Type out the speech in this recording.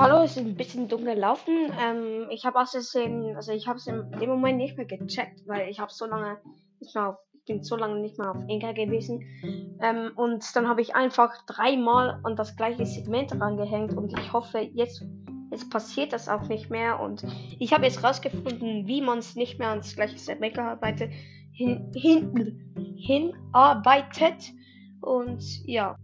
Hallo, es ist ein bisschen dunkel laufen. Ähm, ich habe aus Versehen, also ich habe es in dem Moment nicht mehr gecheckt, weil ich habe so lange nicht mehr auf, ich bin so lange nicht mehr auf Enker gewesen. Ähm, und dann habe ich einfach dreimal an das gleiche Segment rangehängt und ich hoffe, jetzt, jetzt passiert das auch nicht mehr. Und ich habe jetzt rausgefunden, wie man es nicht mehr ans gleiche Segment arbeitet, hin, hin, hinarbeitet. Und ja.